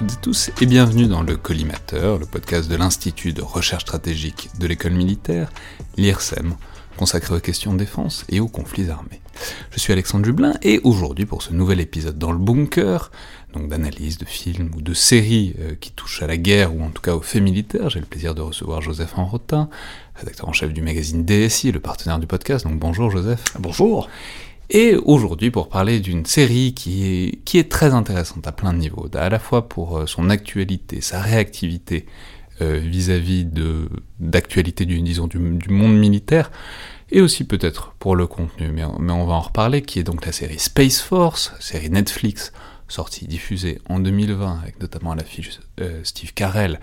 Toutes et tous et bienvenue dans le Collimateur, le podcast de l'Institut de recherche stratégique de l'école militaire, l'IRSEM, consacré aux questions de défense et aux conflits armés. Je suis Alexandre Jublin et aujourd'hui pour ce nouvel épisode dans le bunker, donc d'analyse de films ou de séries euh, qui touchent à la guerre ou en tout cas aux faits militaires, j'ai le plaisir de recevoir Joseph Enrotin, rédacteur en chef du magazine DSI, le partenaire du podcast. Donc bonjour Joseph. Bonjour. Et aujourd'hui pour parler d'une série qui est, qui est très intéressante à plein de niveaux, à la fois pour euh, son actualité, sa réactivité euh, vis-à-vis de d'actualité du du, monde militaire, et aussi peut-être pour le contenu, mais, mais on va en reparler, qui est donc la série Space Force, série Netflix, sortie, diffusée en 2020, avec notamment à l'affiche euh, Steve Carell,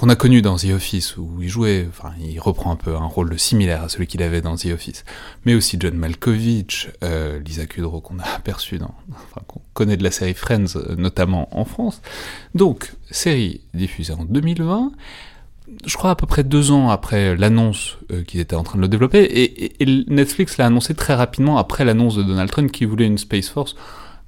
qu'on a connu dans The Office, où il jouait, enfin, il reprend un peu un rôle similaire à celui qu'il avait dans The Office, mais aussi John Malkovich, euh, Lisa Kudrow, qu'on a aperçu dans, enfin, qu'on connaît de la série Friends, euh, notamment en France. Donc, série diffusée en 2020, je crois à peu près deux ans après l'annonce euh, qu'ils étaient en train de le développer, et, et Netflix l'a annoncé très rapidement après l'annonce de Donald Trump qui voulait une Space Force,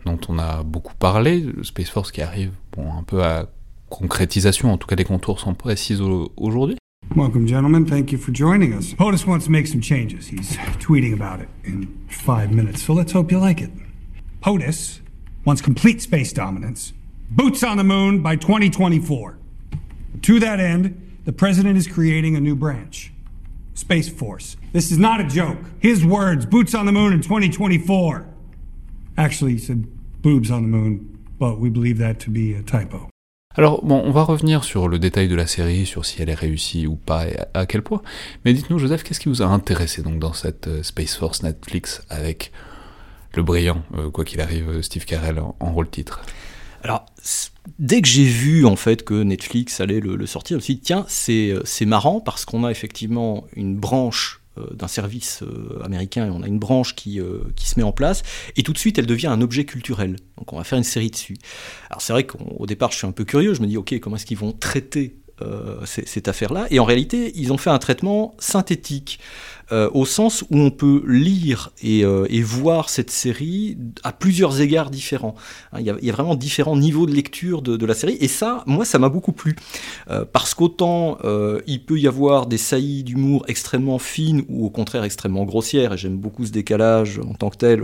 dont on a beaucoup parlé, Space Force qui arrive bon, un peu à concrétisation, en tout cas les contours sont précis aujourd'hui. Welcome, gentlemen. Thank you for joining us. POTUS wants to make some changes. He's tweeting about it in five minutes, so let's hope you like it. POTUS wants complete space dominance, boots on the moon by 2024. To that end, the president is creating a new branch Space Force. This is not a joke. His words, boots on the moon in 2024. Actually, he said boobs on the moon, but we believe that to be a typo. Alors bon, on va revenir sur le détail de la série, sur si elle est réussie ou pas et à, quel point. Mais dites-nous, Joseph, qu'est-ce qui vous a intéressé donc dans cette euh, Space Force Netflix avec le brillant, euh, quoi qu'il arrive, euh, Steve Carell en, rôle titre? Alors, dès que j'ai vu en fait que Netflix allait le, le sortir, je me suis dit tiens, c'est marrant parce qu'on a effectivement une branche d'un service euh, américain et on a une branche qui, euh, qui se met en place et tout de suite elle devient un objet culturel. Donc on va faire une série dessus. Alors c'est vrai qu'au départ je suis un peu curieux, je me dis ok comment est-ce qu'ils vont traiter cette affaire-là et en réalité ils ont fait un traitement synthétique. Euh, au sens où on peut lire et, euh, voir cette série à plusieurs égards différents. Hein, il, y a, vraiment différents niveaux de lecture de, la série, et ça, moi, ça m'a beaucoup plu. Euh, parce qu'autant il peut y avoir des saillies d'humour extrêmement fines ou au contraire extrêmement grossières, et j'aime beaucoup ce décalage en tant que tel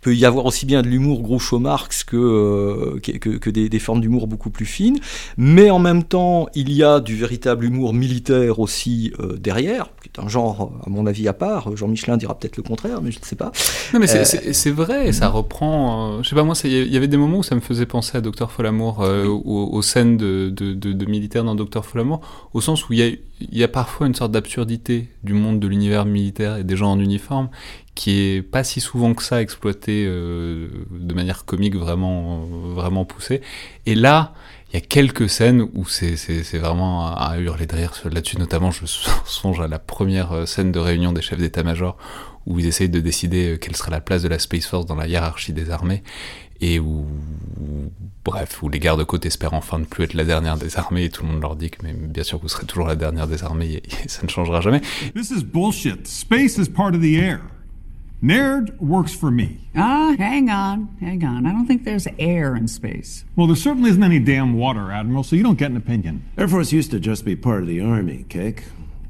peut y avoir aussi bien de l'humour Groucho Marx que, euh, que, que, des, des formes d'humour beaucoup plus fines, mais en même temps, il y a du véritable humour militaire aussi euh, derrière, qui est un genre, à mon avis, à part. Jean Michelin dira peut-être le contraire, mais je ne sais pas. Non, mais c'est euh, vrai, ça reprend. je sais pas, moi, il y avait des moments où ça me faisait penser à Docteur Folamour, aux, aux, scènes de, de, de, de militaires dans Docteur Folamour, au sens où il y a, il y a parfois une sorte d'absurdité du monde de l'univers militaire et des gens en uniforme qui est pas si souvent que ça exploité euh, de manière comique vraiment, vraiment poussée. Et là, il y a quelques scènes où c'est vraiment à, hurler de rire là-dessus. Notamment, je songe à la première euh, scène de réunion des chefs d'état-major où ils essayent de décider euh, quelle serait la place de la Space Force dans la hiérarchie des armées et où, bref, où les gardes-côtes espèrent enfin ne plus être la dernière des armées et tout le monde leur dit que mais bien sûr vous serez toujours la dernière des armées et, et ça ne changera jamais. This is bullshit. Space is part of the air. Nerd works for me. Ah, hang on, hang on. I don't think there's air in space. Well, there certainly isn't any damn water, Admiral, so you don't get an opinion. Air Force used to just be part of the Army, Cake.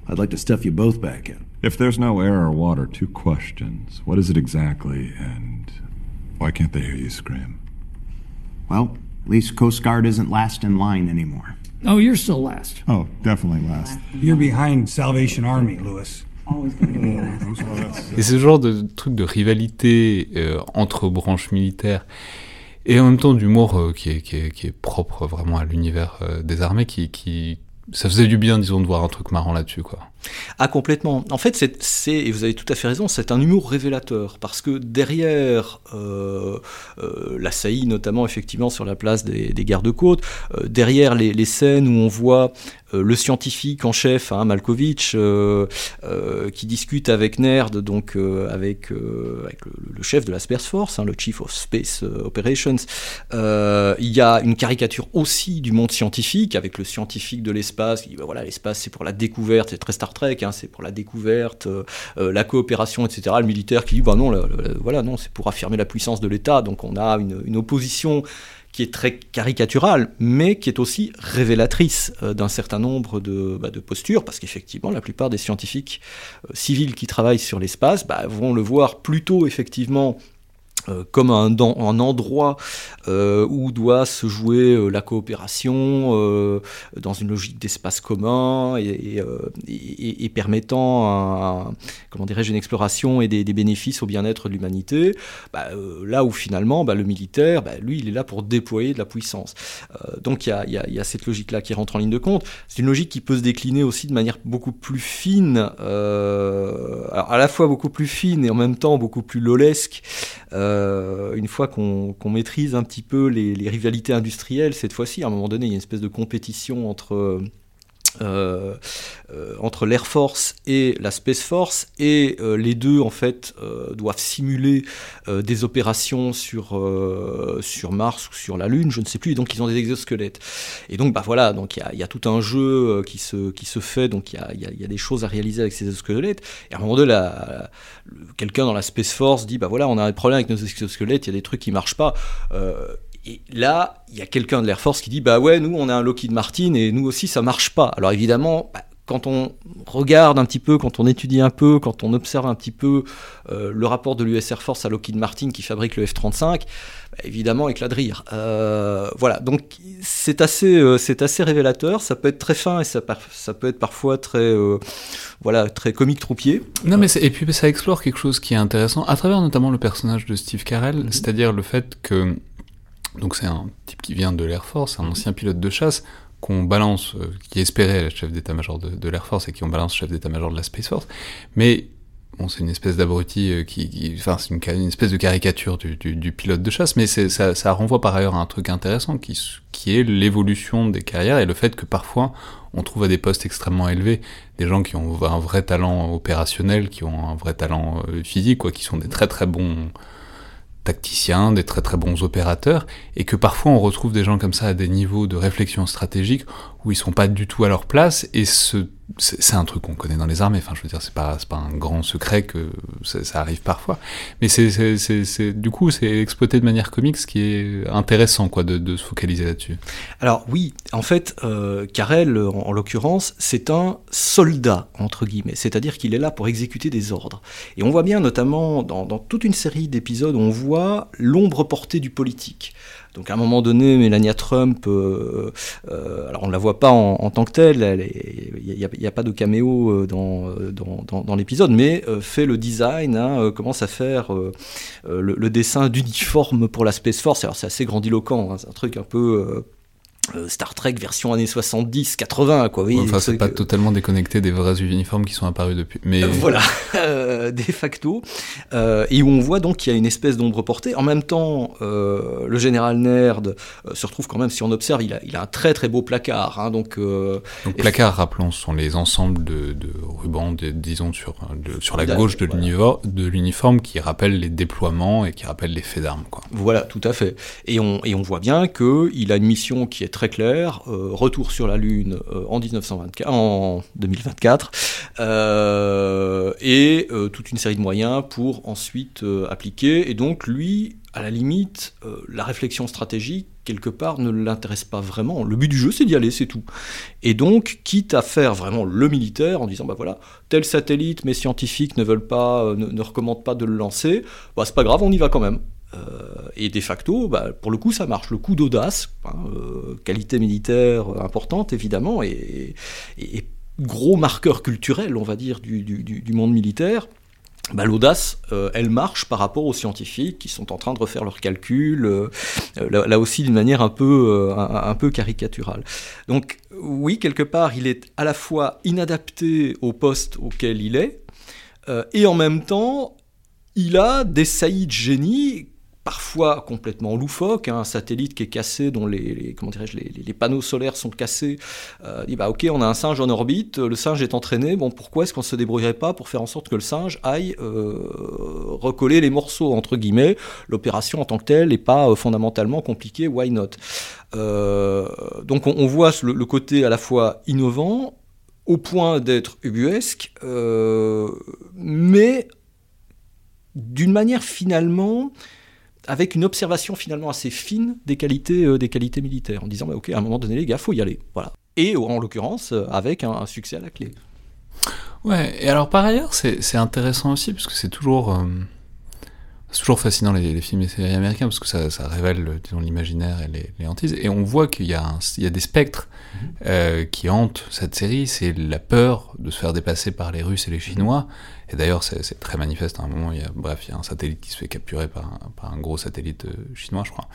I'd like to stuff you both back in. If there's no air or water, two questions. What is it exactly, and why can't they hear you scream? Well, at least Coast Guard isn't last in line anymore. Oh, you're still last. Oh, definitely last. You're behind Salvation Army, Lewis. Et ce genre de truc de rivalité euh, entre branches militaires et en même temps d'humour euh, qui, est, qui, est, qui, est, propre vraiment à l'univers euh, des armées, qui, qui, ça faisait du bien, disons, de voir un truc marrant là-dessus, quoi. Ah, complètement. En fait, c'est, et vous avez tout à fait raison, c'est un humour révélateur, parce que derrière euh, euh, la saillie, notamment effectivement sur la place des, gardes-côtes, euh, derrière les, scènes où on voit le scientifique en chef, hein, Malkovich, qui discute avec Nerd, donc avec, le, chef de la Space Force, hein, le Chief of Space Operations, il y a une caricature aussi du monde scientifique, avec le scientifique de l'espace, qui dit, bah, voilà, l'espace c'est pour la découverte, c'est très Star Hein, c'est pour la découverte, euh, euh, la coopération, etc. Le militaire qui dit, bah non, voilà, non, c'est pour affirmer la puissance de l'État. Donc on a une, opposition qui est très caricaturale, mais qui est aussi révélatrice d'un certain nombre de, bah, de postures, parce qu'effectivement, la plupart des scientifiques civils qui travaillent sur l'espace bah, vont le voir plutôt effectivement euh, comme un, endroit euh, où doit se jouer euh, la coopération dans une logique d'espace commun et, et, permettant comment dirais-je une exploration et des, bénéfices au bien-être de l'humanité bah, là où finalement bah, le militaire bah, lui il est là pour déployer de la puissance. Donc il y a, cette logique là qui rentre en ligne de compte. C'est une logique qui peut se décliner aussi de manière beaucoup plus fine à la fois beaucoup plus fine et en même temps beaucoup plus lolesque euh, une fois qu'on maîtrise un petit peu les, rivalités industrielles, cette fois-ci, à un moment donné, il y a une espèce de compétition entre euh, euh, entre l'Air Force et la Space Force et euh, les deux en fait doivent simuler des opérations sur sur Mars ou sur la Lune, je ne sais plus. Et donc ils ont des exosquelettes. Et donc bah voilà, donc il y, y a, tout un jeu qui se qui se fait. Donc il y a, y a, des choses à réaliser avec ces exosquelettes. Et à un moment donné, quelqu'un dans la Space Force dit bah voilà, on a un problème avec nos exosquelettes, il y a des trucs qui marchent pas. Et là, il y a quelqu'un de l'Air Force qui dit Bah ouais, nous, on a un Lockheed Martin et nous aussi, ça marche pas. Alors évidemment, bah, quand on regarde un petit peu, quand on étudie un peu, quand on observe un petit peu euh, le rapport de l'US Air Force à Lockheed Martin qui fabrique le F-35, bah, évidemment éclat de rire. Euh, voilà, donc c'est assez, euh, c'est assez révélateur, ça peut être très fin et ça, ça peut être parfois très, voilà, très comique troupier. Non mais et puis ça explore quelque chose qui est intéressant, à travers notamment le personnage de Steve Carell, mm-hmm. c'est-à-dire le fait que donc c'est un type qui vient de l'Air Force, un ancien pilote de chasse qu'on balance, euh, qui espérait être chef d'état-major de, l'Air Force et qui on balance chef d'état-major de la Space Force. Mais bon, c'est une espèce d'abruti euh, qui, enfin c'est une, espèce de caricature du, pilote de chasse, mais ça, ça, renvoie par ailleurs à un truc intéressant qui, qui est l'évolution des carrières et le fait que parfois on trouve à des postes extrêmement élevés des gens qui ont un vrai talent opérationnel, qui ont un vrai talent euh, physique, quoi, qui sont des très très bons tacticiens, des très très bons opérateurs, et que parfois on retrouve des gens comme ça à des niveaux de réflexion stratégique où ils sont pas du tout à leur place, et ce c'est un truc qu'on connaît dans les armées. Enfin, je veux dire, c'est pas, pas un grand secret que ça, arrive parfois. Mais c'est, du coup, c'est exploité de manière comique, ce qui est intéressant, quoi, de, se focaliser là-dessus. Alors oui, en fait, euh, Carrel, en, l'occurrence, c'est un soldat entre guillemets, c'est-à-dire qu'il est là pour exécuter des ordres. Et on voit bien, notamment dans, dans toute une série d'épisodes, on voit l'ombre portée du politique. Donc à un moment donné, Melania Trump, euh, euh, alors on ne la voit pas en, tant que telle, il n'y a, pas de caméo euh, dans, l'épisode, mais fait le design, hein, commence à faire le, dessin d'uniforme pour la Space Force. Alors c'est assez grandiloquent, hein, c'est un truc un peu Star Trek version années 70, 80, quoi. Oui, enfin, c'est pas totalement déconnecté des vrais uniformes qui sont apparus depuis. Mais euh, voilà, euh, de facto, et où on voit donc qu'il y a une espèce d'ombre portée. En même temps, le général Nerd se retrouve quand même, si on observe, il a, il a un très très beau placard. Hein, donc, donc placard, rappelons, sont les ensembles de, de rubans, disons sur sur la gauche de l'uniforme, qui rappellent les déploiements et qui rappellent les faits d'armes. Voilà, tout à fait. Et on et on voit bien que il a une mission qui est très clair, euh, retour sur la Lune euh, en, 1924, en 2024, euh, et toute une série de moyens pour ensuite appliquer. Et donc lui, à la limite, la réflexion stratégique, quelque part, ne l'intéresse pas vraiment. Le but du jeu, c'est d'y aller, c'est tout. Et donc, quitte à faire vraiment le militaire en disant, bah voilà, tel satellite, mes scientifiques ne veulent pas, ne, recommandent pas de le lancer, bah c'est pas grave, on y va quand même. Euh, et de facto, bah, pour le coup, ça marche. Le coup d'audace, hein, euh, qualité militaire importante évidemment, et, gros marqueur culturel, on va dire, du, monde militaire. Bah, l'audace, euh, elle marche par rapport aux scientifiques qui sont en train de refaire leurs calculs, là, aussi d'une manière un peu, un, peu caricaturale. Donc oui, quelque part, il est à la fois inadapté au poste auquel il est, et en même temps, il a des saillies de génie parfois complètement loufoque, hein, un satellite qui est cassé, dont les, comment les, les, panneaux solaires sont cassés, euh, dit bah ok, on a un singe en orbite, le singe est entraîné, bon pourquoi est-ce qu'on se débrouillerait pas pour faire en sorte que le singe aille euh, recoller les morceaux entre guillemets, l'opération en tant que telle n'est pas euh, fondamentalement compliquée, why not? Donc on, voit le, côté à la fois innovant, au point d'être ubuesque, mais d'une manière finalement avec une observation finalement assez fine des qualités, des qualités militaires, en disant bah, ok, à un moment donné, les gars, faut y aller. Voilà. Et en l'occurrence, avec un, succès à la clé. Ouais, et alors par ailleurs, c'est intéressant aussi, parce que c'est toujours. C'est toujours fascinant les, films et séries américains parce que ça, ça révèle l'imaginaire et les, les, hantises. Et on voit qu'il y, y, a des spectres mhm. euh, qui hantent cette série. C'est la peur de se faire dépasser par les Russes et les Chinois. Et d'ailleurs, c'est très manifeste. À un moment, il y a, bref, il y a un satellite qui se fait capturer par un, par un gros satellite euh, chinois, je crois.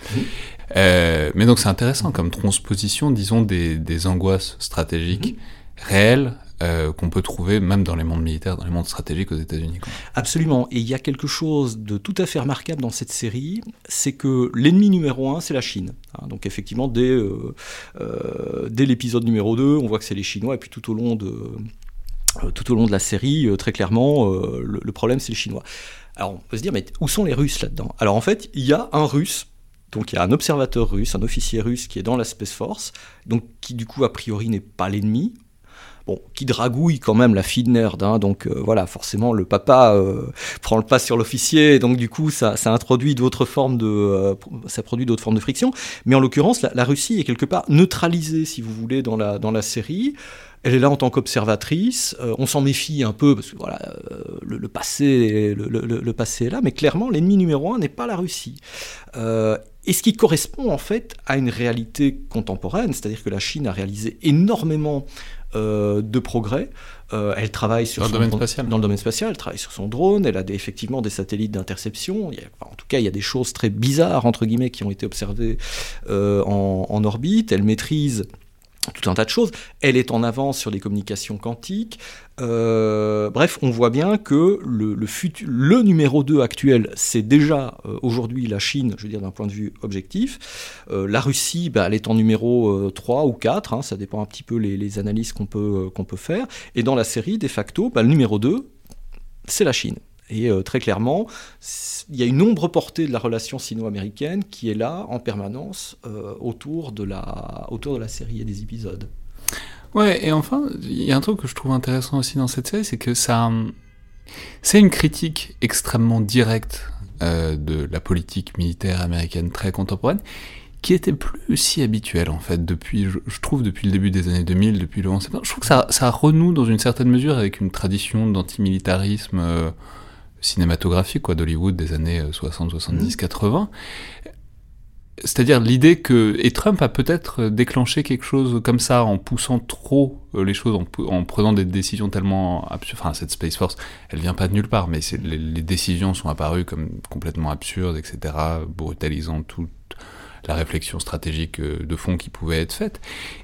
Euh, mais donc c'est intéressant comme transposition, disons, des, des angoisses stratégiques mhm. réelles euh, qu'on peut trouver même dans les mondes militaires, dans les mondes stratégiques aux États-Unis. Absolument. Et il y a quelque chose de tout à fait remarquable dans cette série, c'est que l'ennemi numéro un, c'est la Chine. Hein, donc effectivement, dès, euh, euh, l'épisode numéro 2, on voit que c'est les Chinois, et puis tout au long de, au long de la série, très clairement, le, problème, c'est les Chinois. Alors on peut se dire, mais où sont les Russes là-dedans? Alors en fait, il y a un Russe donc il y a un observateur russe, un officier russe qui est dans la Space Force, donc qui du coup a priori n'est pas l'ennemi, bon, qui dragouille quand même la fille de nerd. Hein, donc euh, voilà, forcément, le papa euh, prend le pas sur l'officier, donc du coup, ça, ça introduit d'autres formes de, euh, ça produit d'autres formes de friction. Mais en l'occurrence, la, Russie est quelque part neutralisée, si vous voulez, dans la, dans la série. Elle est là en tant qu'observatrice. on s'en méfie un peu parce que voilà, le, passé, le, le, passé est là, mais clairement, l'ennemi numéro un n'est pas la Russie. et ce qui correspond en fait à une réalité contemporaine, c'est-à-dire que la Chine a réalisé énormément euh, de progrès. Euh, elle travaille sur dans, le domaine spatial. dans le domaine spatial, elle travaille sur son drone, elle a effectivement des satellites d'interception. en tout cas, il y a des choses très bizarres, entre guillemets, qui ont été observées euh, en, orbite. Elle maîtrise tout un tas de choses. Elle est en avance sur les communications quantiques. Euh, bref, on voit bien que le, numéro 2 actuel, c'est déjà euh, aujourd'hui la Chine, je veux dire d'un point de vue objectif. Euh, la Russie, bah, elle est en numéro 3 ou 4, hein, ça dépend un petit peu les, analyses qu'on peut, qu'on peut faire. Et dans la série, de facto, bah, le numéro 2, c'est la Chine. Et très clairement, il y a une ombre portée de la relation sino-américaine qui est là en permanence autour, de la, autour de la série et des épisodes. Ouais, et enfin, il y a un truc que je trouve intéressant aussi dans cette série, c'est que ça. C'est une critique extrêmement directe euh, de la politique militaire américaine très contemporaine, qui était plus si habituelle en fait depuis, je, trouve depuis le début des années 2000, depuis le 11 septembre. Je trouve que ça, ça renoue dans une certaine mesure avec une tradition d'antimilitarisme euh, cinématographique quoi d'Hollywood des années 60, 70, 80 c'est-à-dire l'idée que et Trump a peut-être déclenché quelque chose comme ça en poussant trop euh, les choses, en, prenant des décisions tellement absurdes. Enfin, cette Space Force, elle vient pas de nulle part, mais les, les, décisions sont apparues comme complètement absurdes, etc., brutalisant toute la réflexion stratégique euh, de fond qui pouvait être faite.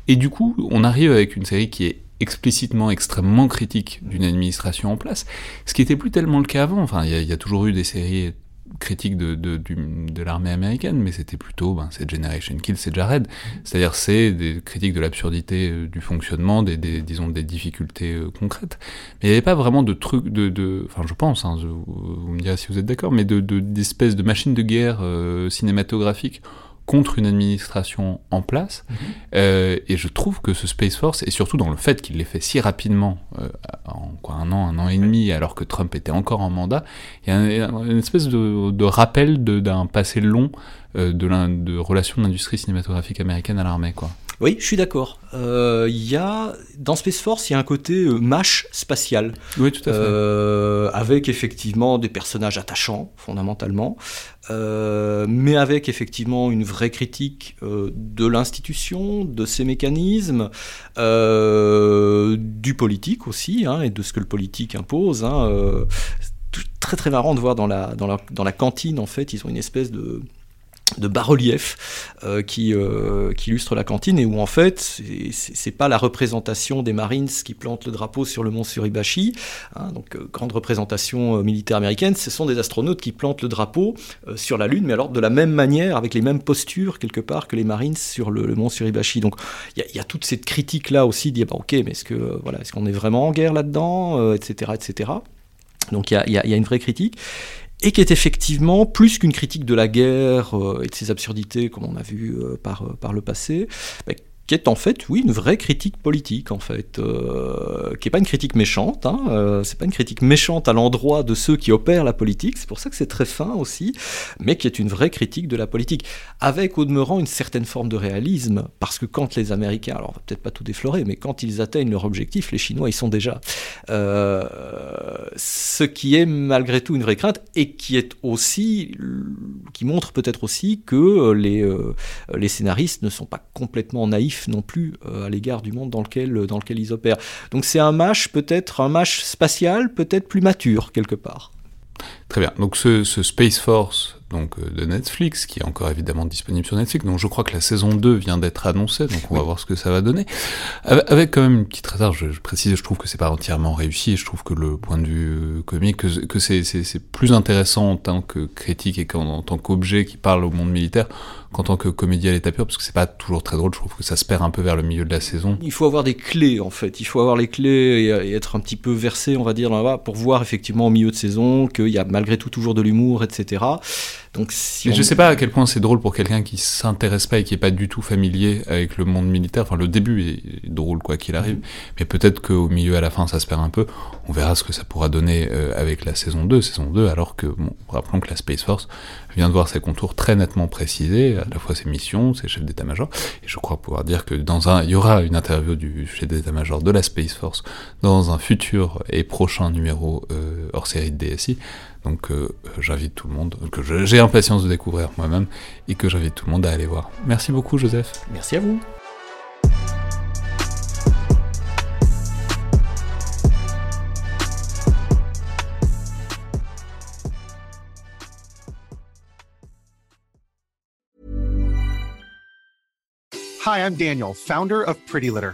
Et du coup, on arrive avec une série qui est explicitement extrêmement critique d'une administration en place, ce qui était plus tellement le cas avant. Enfin, il y, a toujours eu des séries critique de, l'armée américaine, mais c'était plutôt ben, c'est Generation Kill, c'est Jared. C'est-à-dire c'est des critiques de l'absurdité euh, du fonctionnement, des, disons des difficultés euh, concrètes. Mais il n'y avait pas vraiment de trucs de, enfin je pense, hein, vous me direz si vous êtes d'accord, mais de d'espèces de, machines de guerre euh, cinématographiques contre une administration en place. Mhm. Euh, et je trouve que ce Space Force, et surtout dans le fait qu'il l'ait fait si rapidement, euh, en quoi, un an, un an et demi, alors que Trump était encore en mandat, il y a une espèce de, de rappel d'un passé long euh, de, de relations de l'industrie cinématographique américaine à l'armée. quoi. Oui, je suis d'accord. Euh, il y a dans Space Force, il y a un côté euh, mâche spatial. Oui, tout à fait. Euh, avec effectivement des personnages attachants, fondamentalement, mais avec effectivement une vraie critique de l'institution, de ses mécanismes, du politique aussi, hein, et de ce que le politique impose. Hein, très très marrant de voir dans la, dans la, dans la cantine, en fait, ils ont une espèce de de bas-relief euh, qui, euh, illustre la cantine et où en fait c'est pas la représentation des Marines qui plantent le drapeau sur le mont Suribachi, hein, donc euh, grande représentation militaire américaine, ce sont des astronautes qui plantent le drapeau sur la Lune, mais alors de la même manière, avec les mêmes postures quelque part que les Marines sur le, mont Suribachi. Donc il y, y, a toute cette critique là aussi, dire bah, ok, mais est-ce que voilà, est-ce qu'on est vraiment en guerre là-dedans, etc., etc. Donc il y, y a, une vraie critique et qui est effectivement plus qu'une critique de la guerre euh, et de ses absurdités, comme on a vu euh, par, euh, par le passé, qui est en fait, oui, une vraie critique politique, en fait, euh, qui n'est pas une critique méchante, hein, euh, c'est pas une critique méchante à l'endroit de ceux qui opèrent la politique, c'est pour ça que c'est très fin aussi, mais qui est une vraie critique de la politique, avec au demeurant une certaine forme de réalisme, parce que quand les Américains, alors on va peut-être pas tout déflorer, mais quand ils atteignent leur objectif, les Chinois y sont déjà. Euh, ce qui est malgré tout une vraie crainte, et qui est aussi, qui montre peut-être aussi que les, les scénaristes ne sont pas complètement naïfs non plus euh, à l'égard du monde dans lequel, dans lequel ils opèrent. Donc c'est un match peut-être un match spatial, peut-être plus mature quelque part. Très bien. Donc ce, ce Space Force donc euh, de Netflix, qui est encore évidemment disponible sur Netflix. Donc je crois que la saison 2 vient d'être annoncée, donc on va voir ce que ça va donner. Avec quand même une petite réserve, je, précise, je trouve que c'est pas entièrement réussi, et je trouve que le point de vue euh, comique, que, que c'est plus intéressant en tant que critique et en tant qu'objet qui parle au monde militaire qu'en tant que comédie à l'état pur, parce que c'est pas toujours très drôle, je trouve que ça se perd un peu vers le milieu de la saison. Il faut avoir des clés en fait, il faut avoir les clés et, être un petit peu versé, on va dire, là-bas, pour voir effectivement au milieu de saison qu'il y a malgré tout toujours de l'humour, etc. Donc, si Mais je sais pas à quel point c'est drôle pour quelqu'un qui s'intéresse pas et qui est pas du tout familier avec le monde militaire. Enfin, le début est drôle quoi qu'il arrive, mm. mais peut-être qu'au milieu à la fin ça se perd un peu. On verra ce que ça pourra donner euh, avec la saison 2, saison 2, alors que bon, rappelons que la Space Force vient de voir ses contours très nettement précisés, à la fois ses missions, ses chefs d'état-major, et je crois pouvoir dire que dans un, il y aura une interview du chef d'état-major de la Space Force dans un futur et prochain numéro euh, hors série de DSI. Donc euh, j'invite tout le monde, que j'ai impatience de découvrir moi-même, et que j'invite tout le monde à aller voir. Merci beaucoup Joseph. Merci à vous. Hi, I'm Daniel, founder of Pretty Litter.